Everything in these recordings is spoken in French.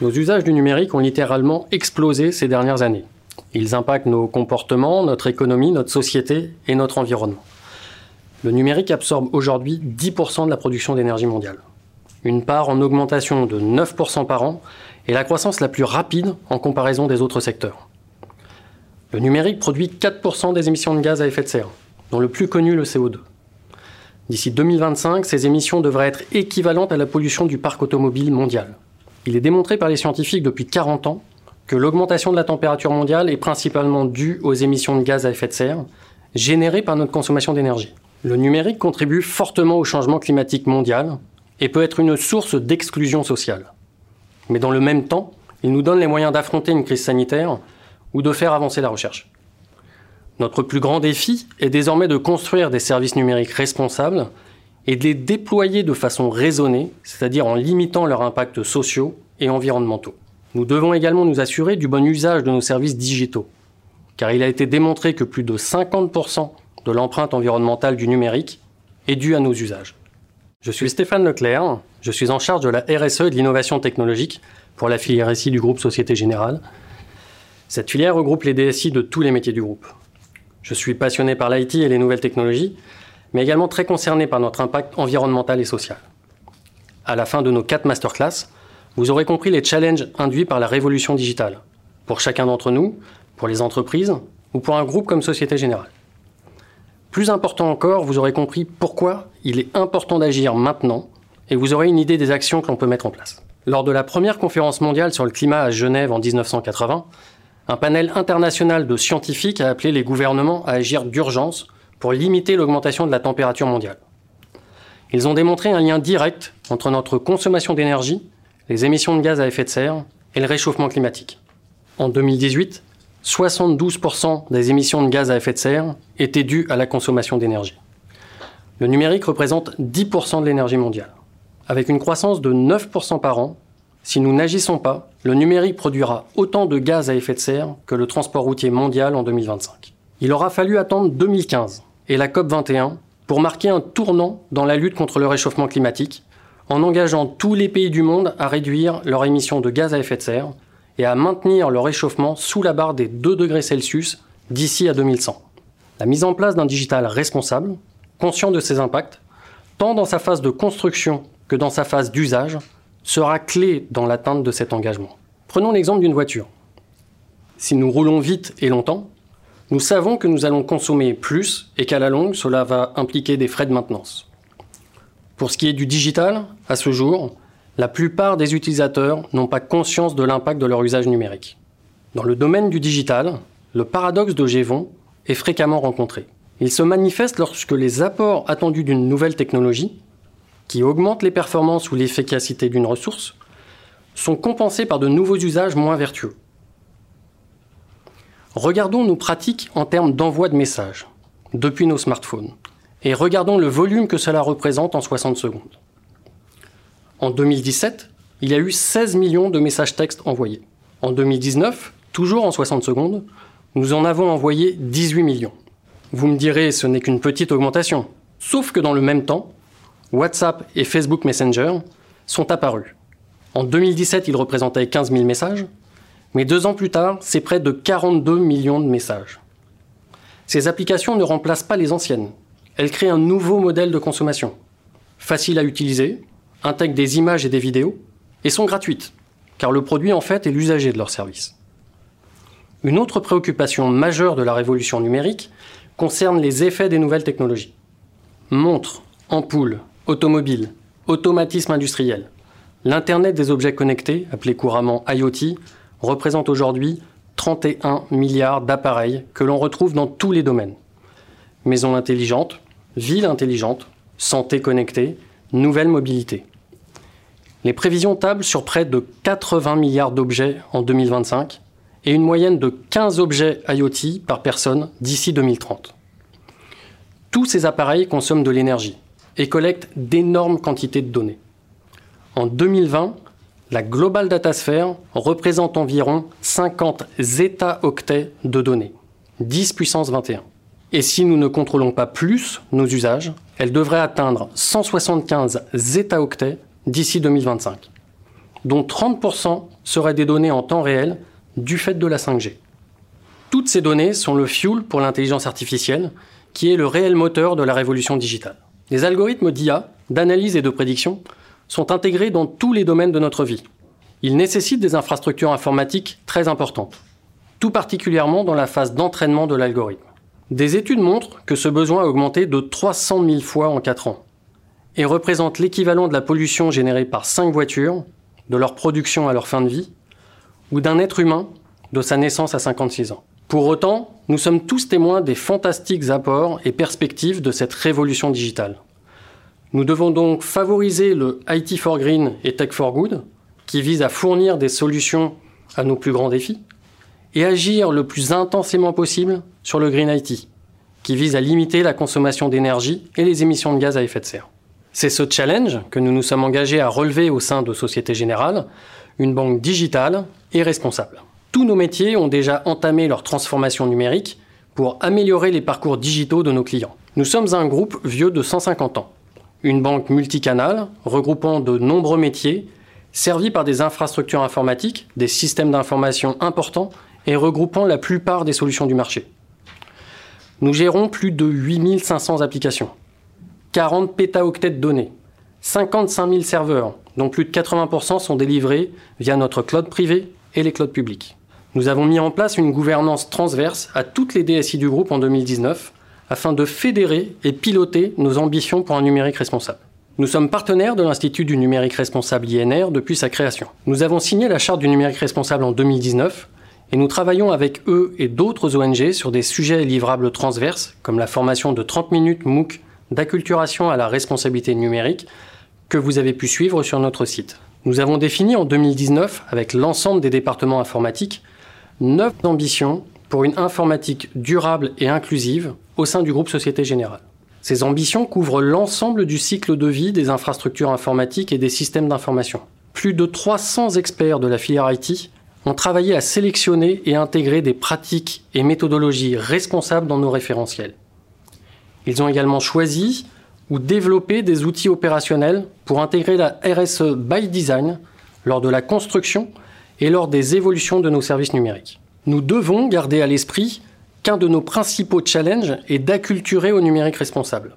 Nos usages du numérique ont littéralement explosé ces dernières années. Ils impactent nos comportements, notre économie, notre société et notre environnement. Le numérique absorbe aujourd'hui 10% de la production d'énergie mondiale. Une part en augmentation de 9% par an et la croissance la plus rapide en comparaison des autres secteurs. Le numérique produit 4% des émissions de gaz à effet de serre, dont le plus connu le CO2. D'ici 2025, ces émissions devraient être équivalentes à la pollution du parc automobile mondial. Il est démontré par les scientifiques depuis 40 ans que l'augmentation de la température mondiale est principalement due aux émissions de gaz à effet de serre générées par notre consommation d'énergie. Le numérique contribue fortement au changement climatique mondial et peut être une source d'exclusion sociale. Mais dans le même temps, il nous donne les moyens d'affronter une crise sanitaire ou de faire avancer la recherche. Notre plus grand défi est désormais de construire des services numériques responsables et de les déployer de façon raisonnée, c'est-à-dire en limitant leurs impacts sociaux et environnementaux. Nous devons également nous assurer du bon usage de nos services digitaux, car il a été démontré que plus de 50% de l'empreinte environnementale du numérique est due à nos usages. Je suis Stéphane Leclerc, je suis en charge de la RSE et de l'innovation technologique pour la filière SI du groupe Société Générale. Cette filière regroupe les DSI de tous les métiers du groupe. Je suis passionné par l'IT et les nouvelles technologies, mais également très concerné par notre impact environnemental et social. À la fin de nos quatre masterclass, vous aurez compris les challenges induits par la révolution digitale, pour chacun d'entre nous, pour les entreprises ou pour un groupe comme Société Générale. Plus important encore, vous aurez compris pourquoi il est important d'agir maintenant et vous aurez une idée des actions que l'on peut mettre en place. Lors de la première conférence mondiale sur le climat à Genève en 1980, un panel international de scientifiques a appelé les gouvernements à agir d'urgence pour limiter l'augmentation de la température mondiale. Ils ont démontré un lien direct entre notre consommation d'énergie, les émissions de gaz à effet de serre et le réchauffement climatique. En 2018, 72% des émissions de gaz à effet de serre étaient dues à la consommation d'énergie. Le numérique représente 10% de l'énergie mondiale. Avec une croissance de 9% par an, si nous n'agissons pas, le numérique produira autant de gaz à effet de serre que le transport routier mondial en 2025. Il aura fallu attendre 2015 et la COP21 pour marquer un tournant dans la lutte contre le réchauffement climatique, en engageant tous les pays du monde à réduire leurs émissions de gaz à effet de serre et à maintenir le réchauffement sous la barre des 2 degrés Celsius d'ici à 2100. La mise en place d'un digital responsable, conscient de ses impacts, tant dans sa phase de construction que dans sa phase d'usage, sera clé dans l'atteinte de cet engagement. Prenons l'exemple d'une voiture. Si nous roulons vite et longtemps, nous savons que nous allons consommer plus et qu'à la longue, cela va impliquer des frais de maintenance. Pour ce qui est du digital, à ce jour, la plupart des utilisateurs n'ont pas conscience de l'impact de leur usage numérique. Dans le domaine du digital, le paradoxe de Gévon est fréquemment rencontré. Il se manifeste lorsque les apports attendus d'une nouvelle technologie, qui augmente les performances ou l'efficacité d'une ressource, sont compensés par de nouveaux usages moins vertueux. Regardons nos pratiques en termes d'envoi de messages depuis nos smartphones et regardons le volume que cela représente en 60 secondes. En 2017, il y a eu 16 millions de messages textes envoyés. En 2019, toujours en 60 secondes, nous en avons envoyé 18 millions. Vous me direz, ce n'est qu'une petite augmentation. Sauf que dans le même temps, WhatsApp et Facebook Messenger sont apparus. En 2017, ils représentaient 15 000 messages. Mais deux ans plus tard, c'est près de 42 millions de messages. Ces applications ne remplacent pas les anciennes. Elles créent un nouveau modèle de consommation. Facile à utiliser, intègrent des images et des vidéos, et sont gratuites, car le produit en fait est l'usager de leur service. Une autre préoccupation majeure de la révolution numérique concerne les effets des nouvelles technologies. Montres, ampoules, automobiles, automatisme industriel. L'Internet des objets connectés, appelé couramment IoT, représente aujourd'hui 31 milliards d'appareils que l'on retrouve dans tous les domaines. Maisons intelligentes, villes intelligentes, santé connectée, nouvelle mobilité. Les prévisions tablent sur près de 80 milliards d'objets en 2025 et une moyenne de 15 objets IoT par personne d'ici 2030. Tous ces appareils consomment de l'énergie et collectent d'énormes quantités de données. En 2020, la Global Datasphere représente environ 50 zeta-octets de données, 10 puissance 21. Et si nous ne contrôlons pas plus nos usages, elle devrait atteindre 175 zeta-octets d'ici 2025, dont 30% seraient des données en temps réel du fait de la 5G. Toutes ces données sont le fuel pour l'intelligence artificielle, qui est le réel moteur de la révolution digitale. Les algorithmes d'IA, d'analyse et de prédiction sont intégrés dans tous les domaines de notre vie. Ils nécessitent des infrastructures informatiques très importantes, tout particulièrement dans la phase d'entraînement de l'algorithme. Des études montrent que ce besoin a augmenté de 300 000 fois en 4 ans et représente l'équivalent de la pollution générée par 5 voitures, de leur production à leur fin de vie, ou d'un être humain de sa naissance à 56 ans. Pour autant, nous sommes tous témoins des fantastiques apports et perspectives de cette révolution digitale. Nous devons donc favoriser le IT for Green et Tech for Good, qui vise à fournir des solutions à nos plus grands défis, et agir le plus intensément possible sur le Green IT, qui vise à limiter la consommation d'énergie et les émissions de gaz à effet de serre. C'est ce challenge que nous nous sommes engagés à relever au sein de Société Générale, une banque digitale et responsable. Tous nos métiers ont déjà entamé leur transformation numérique pour améliorer les parcours digitaux de nos clients. Nous sommes un groupe vieux de 150 ans, une banque multicanale regroupant de nombreux métiers, servie par des infrastructures informatiques, des systèmes d'information importants et regroupant la plupart des solutions du marché. Nous gérons plus de 8500 applications, 40 pétaoctets de données, 55 000 serveurs, dont plus de 80% sont délivrés via notre cloud privé et les clouds publics. Nous avons mis en place une gouvernance transverse à toutes les DSI du groupe en 2019 afin de fédérer et piloter nos ambitions pour un numérique responsable. Nous sommes partenaires de l'Institut du numérique responsable INR depuis sa création. Nous avons signé la charte du numérique responsable en 2019 et nous travaillons avec eux et d'autres ONG sur des sujets livrables transverses, comme la formation de 30 minutes MOOC d'acculturation à la responsabilité numérique que vous avez pu suivre sur notre site. Nous avons défini en 2019, avec l'ensemble des départements informatiques, neuf ambitions pour une informatique durable et inclusive au sein du groupe Société Générale. Ces ambitions couvrent l'ensemble du cycle de vie des infrastructures informatiques et des systèmes d'information. Plus de 300 experts de la filière IT ont travaillé à sélectionner et intégrer des pratiques et méthodologies responsables dans nos référentiels. Ils ont également choisi ou développé des outils opérationnels pour intégrer la RSE by design lors de la construction et lors des évolutions de nos services numériques. Nous devons garder à l'esprit qu'un de nos principaux challenges est d'acculturer au numérique responsable.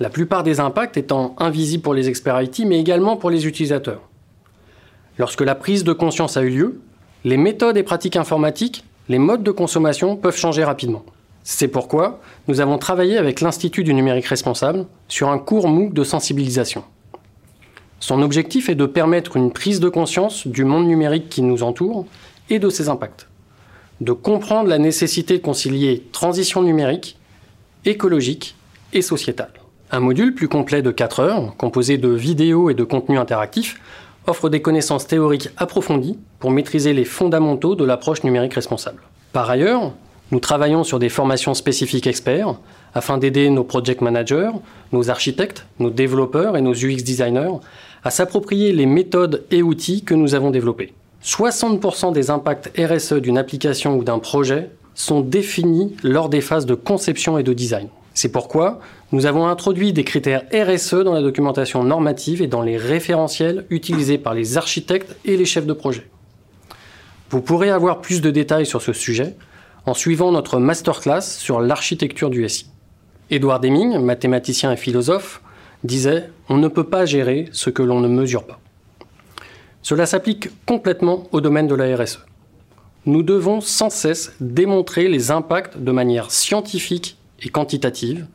La plupart des impacts étant invisibles pour les experts IT, mais également pour les utilisateurs. Lorsque la prise de conscience a eu lieu, les méthodes et pratiques informatiques, les modes de consommation peuvent changer rapidement. C'est pourquoi nous avons travaillé avec l'Institut du numérique responsable sur un cours MOOC de sensibilisation. Son objectif est de permettre une prise de conscience du monde numérique qui nous entoure et de ses impacts. De comprendre la nécessité de concilier transition numérique, écologique et sociétale. Un module plus complet de 4 heures, composé de vidéos et de contenus interactifs, offre des connaissances théoriques approfondies pour maîtriser les fondamentaux de l'approche numérique responsable. Par ailleurs, nous travaillons sur des formations spécifiques experts afin d'aider nos project managers, nos architectes, nos développeurs et nos UX designers à s'approprier les méthodes et outils que nous avons développés. 60% des impacts RSE d'une application ou d'un projet sont définis lors des phases de conception et de design. C'est pourquoi nous avons introduit des critères RSE dans la documentation normative et dans les référentiels utilisés par les architectes et les chefs de projet. Vous pourrez avoir plus de détails sur ce sujet en suivant notre masterclass sur l'architecture du SI. Édouard Deming, mathématicien et philosophe, disait On ne peut pas gérer ce que l'on ne mesure pas. Cela s'applique complètement au domaine de la RSE. Nous devons sans cesse démontrer les impacts de manière scientifique et quantitative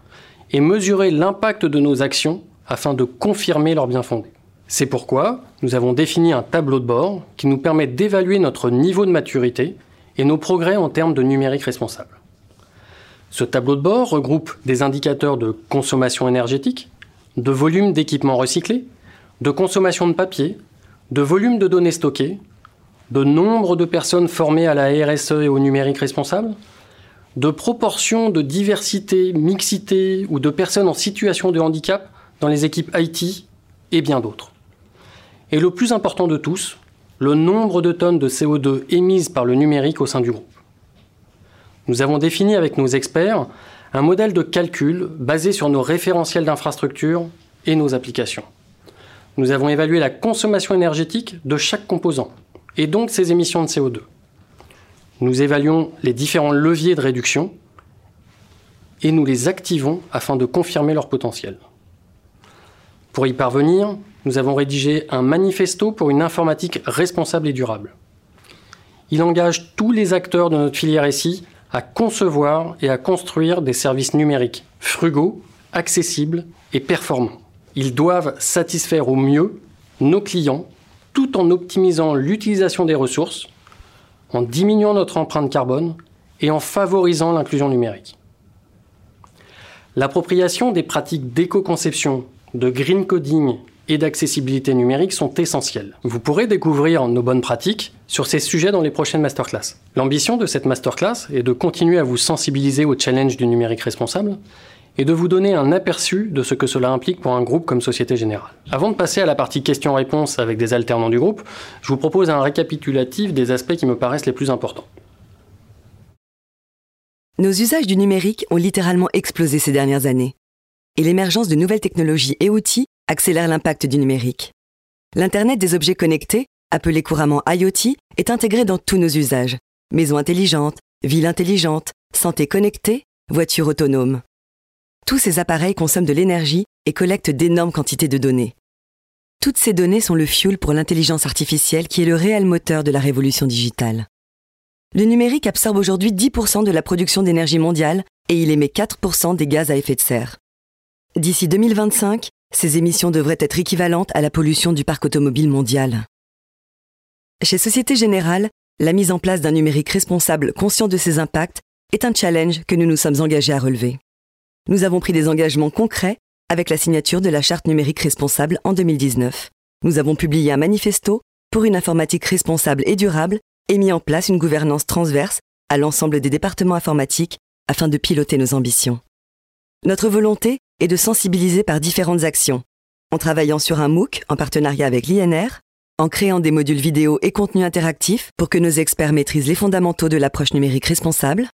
et mesurer l'impact de nos actions afin de confirmer leur bien fondé. C'est pourquoi nous avons défini un tableau de bord qui nous permet d'évaluer notre niveau de maturité et nos progrès en termes de numérique responsable. Ce tableau de bord regroupe des indicateurs de consommation énergétique, de volume d'équipements recyclés, de consommation de papier, de volume de données stockées, de nombre de personnes formées à la RSE et au numérique responsable, de proportion de diversité, mixité ou de personnes en situation de handicap dans les équipes IT et bien d'autres. Et le plus important de tous, le nombre de tonnes de CO2 émises par le numérique au sein du groupe. Nous avons défini avec nos experts Un modèle de calcul basé sur nos référentiels d'infrastructure et nos applications. Nous avons évalué la consommation énergétique de chaque composant et donc ses émissions de CO2. Nous évaluons les différents leviers de réduction et nous les activons afin de confirmer leur potentiel. Pour y parvenir, nous avons rédigé un manifesto pour une informatique responsable et durable. Il engage tous les acteurs de notre filière SI à concevoir et à construire des services numériques frugaux, accessibles et performants. Ils doivent satisfaire au mieux nos clients tout en optimisant l'utilisation des ressources, en diminuant notre empreinte carbone et en favorisant l'inclusion numérique. L'appropriation des pratiques d'éco-conception, de green coding et d'accessibilité numérique sont essentielles. Vous pourrez découvrir nos bonnes pratiques sur ces sujets dans les prochaines masterclass. L'ambition de cette masterclass est de continuer à vous sensibiliser au challenge du numérique responsable et de vous donner un aperçu de ce que cela implique pour un groupe comme Société Générale. Avant de passer à la partie questions-réponses avec des alternants du groupe, je vous propose un récapitulatif des aspects qui me paraissent les plus importants. Nos usages du numérique ont littéralement explosé ces dernières années. Et l'émergence de nouvelles technologies et outils accélère l'impact du numérique. L'Internet des objets connectés, appelé couramment IoT, est intégré dans tous nos usages. Maisons intelligentes, villes intelligentes, santé connectée, voitures autonomes. Tous ces appareils consomment de l'énergie et collectent d'énormes quantités de données. Toutes ces données sont le fuel pour l'intelligence artificielle qui est le réel moteur de la révolution digitale. Le numérique absorbe aujourd'hui 10% de la production d'énergie mondiale et il émet 4% des gaz à effet de serre. D'ici 2025, ces émissions devraient être équivalentes à la pollution du parc automobile mondial. Chez Société Générale, la mise en place d'un numérique responsable conscient de ses impacts est un challenge que nous nous sommes engagés à relever. Nous avons pris des engagements concrets avec la signature de la Charte numérique responsable en 2019. Nous avons publié un manifesto pour une informatique responsable et durable et mis en place une gouvernance transverse à l'ensemble des départements informatiques afin de piloter nos ambitions. Notre volonté est de sensibiliser par différentes actions, en travaillant sur un MOOC en partenariat avec l'INR, en créant des modules vidéo et contenus interactifs pour que nos experts maîtrisent les fondamentaux de l'approche numérique responsable,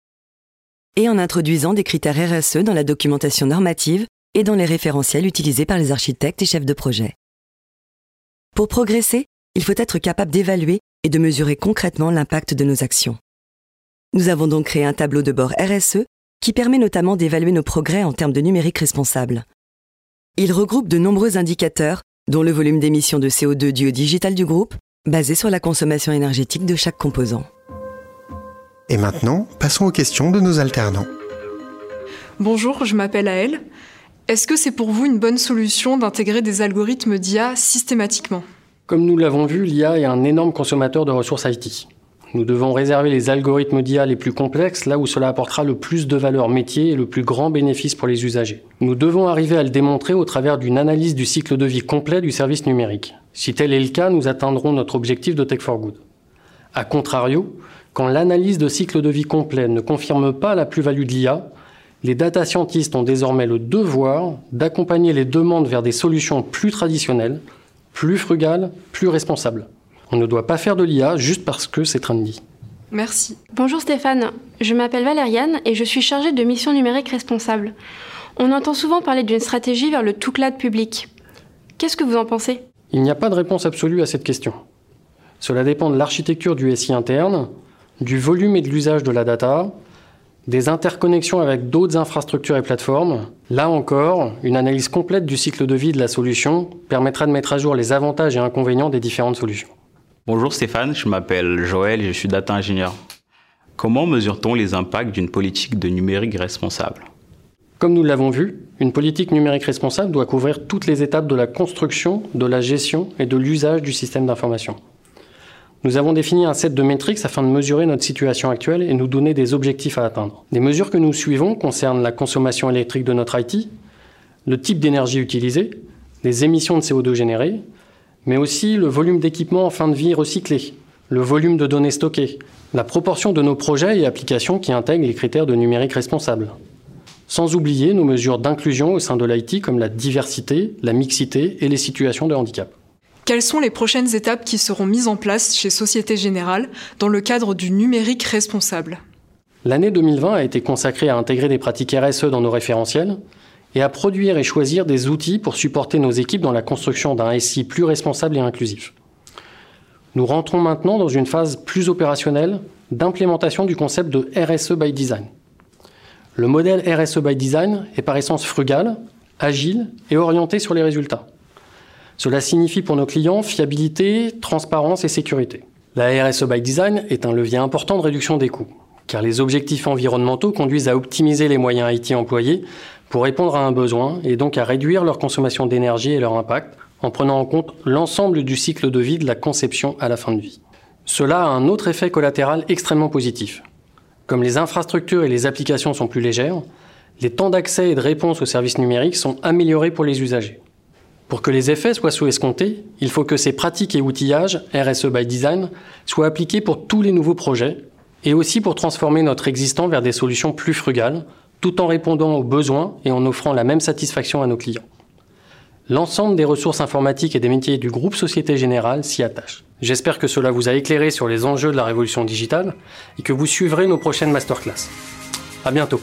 et en introduisant des critères RSE dans la documentation normative et dans les référentiels utilisés par les architectes et chefs de projet. Pour progresser, il faut être capable d'évaluer et de mesurer concrètement l'impact de nos actions. Nous avons donc créé un tableau de bord RSE qui permet notamment d'évaluer nos progrès en termes de numérique responsable. Il regroupe de nombreux indicateurs, dont le volume d'émissions de CO2 dû au digital du groupe, basé sur la consommation énergétique de chaque composant. Et maintenant, passons aux questions de nos alternants. Bonjour, je m'appelle Aël. Est-ce que c'est pour vous une bonne solution d'intégrer des algorithmes d'IA systématiquement? Comme nous l'avons vu, l'IA est un énorme consommateur de ressources IT. Nous devons réserver les algorithmes d'IA les plus complexes là où cela apportera le plus de valeur métier et le plus grand bénéfice pour les usagers. Nous devons arriver à le démontrer au travers d'une analyse du cycle de vie complet du service numérique. Si tel est le cas, nous atteindrons notre objectif de Tech for Good. A contrario, quand l'analyse de cycle de vie complet ne confirme pas la plus-value de l'IA, les data scientists ont désormais le devoir d'accompagner les demandes vers des solutions plus traditionnelles plus frugal, plus responsable. On ne doit pas faire de l'IA juste parce que c'est trendy. Merci. Bonjour Stéphane, je m'appelle Valériane et je suis chargée de mission numérique responsable. On entend souvent parler d'une stratégie vers le tout cloud public. Qu'est-ce que vous en pensez? Il n'y a pas de réponse absolue à cette question. Cela dépend de l'architecture du SI interne, du volume et de l'usage de la data, des interconnexions avec d'autres infrastructures et plateformes. Là encore, une analyse complète du cycle de vie de la solution permettra de mettre à jour les avantages et inconvénients des différentes solutions. Bonjour Stéphane, je m'appelle Joël et je suis data ingénieur. Comment mesure-t-on les impacts d'une politique de numérique responsable? Comme nous l'avons vu, une politique numérique responsable doit couvrir toutes les étapes de la construction, de la gestion et de l'usage du système d'information. Nous avons défini un set de métriques afin de mesurer notre situation actuelle et nous donner des objectifs à atteindre. Les mesures que nous suivons concernent la consommation électrique de notre IT, le type d'énergie utilisée, les émissions de CO2 générées, mais aussi le volume d'équipements en fin de vie recyclés, le volume de données stockées, la proportion de nos projets et applications qui intègrent les critères de numérique responsable. Sans oublier nos mesures d'inclusion au sein de l'IT comme la diversité, la mixité et les situations de handicap. Quelles sont les prochaines étapes qui seront mises en place chez Société Générale dans le cadre du numérique responsable? L'année 2020 a été consacrée à intégrer des pratiques RSE dans nos référentiels et à produire et choisir des outils pour supporter nos équipes dans la construction d'un SI plus responsable et inclusif. Nous rentrons maintenant dans une phase plus opérationnelle d'implémentation du concept de RSE by design. Le modèle RSE by design est par essence frugal, agile et orienté sur les résultats. Cela signifie pour nos clients fiabilité, transparence et sécurité. La RSE by design est un levier important de réduction des coûts car les objectifs environnementaux conduisent à optimiser les moyens IT employés pour répondre à un besoin et donc à réduire leur consommation d'énergie et leur impact en prenant en compte l'ensemble du cycle de vie de la conception à la fin de vie. Cela a un autre effet collatéral extrêmement positif. Comme les infrastructures et les applications sont plus légères, les temps d'accès et de réponse aux services numériques sont améliorés pour les usagers. Pour que les effets soient sous escomptés, il faut que ces pratiques et outillages, RSE by Design, soient appliqués pour tous les nouveaux projets, et aussi pour transformer notre existant vers des solutions plus frugales, tout en répondant aux besoins et en offrant la même satisfaction à nos clients. L'ensemble des ressources informatiques et des métiers du groupe Société Générale s'y attachent. J'espère que cela vous a éclairé sur les enjeux de la révolution digitale et que vous suivrez nos prochaines masterclass. À bientôt.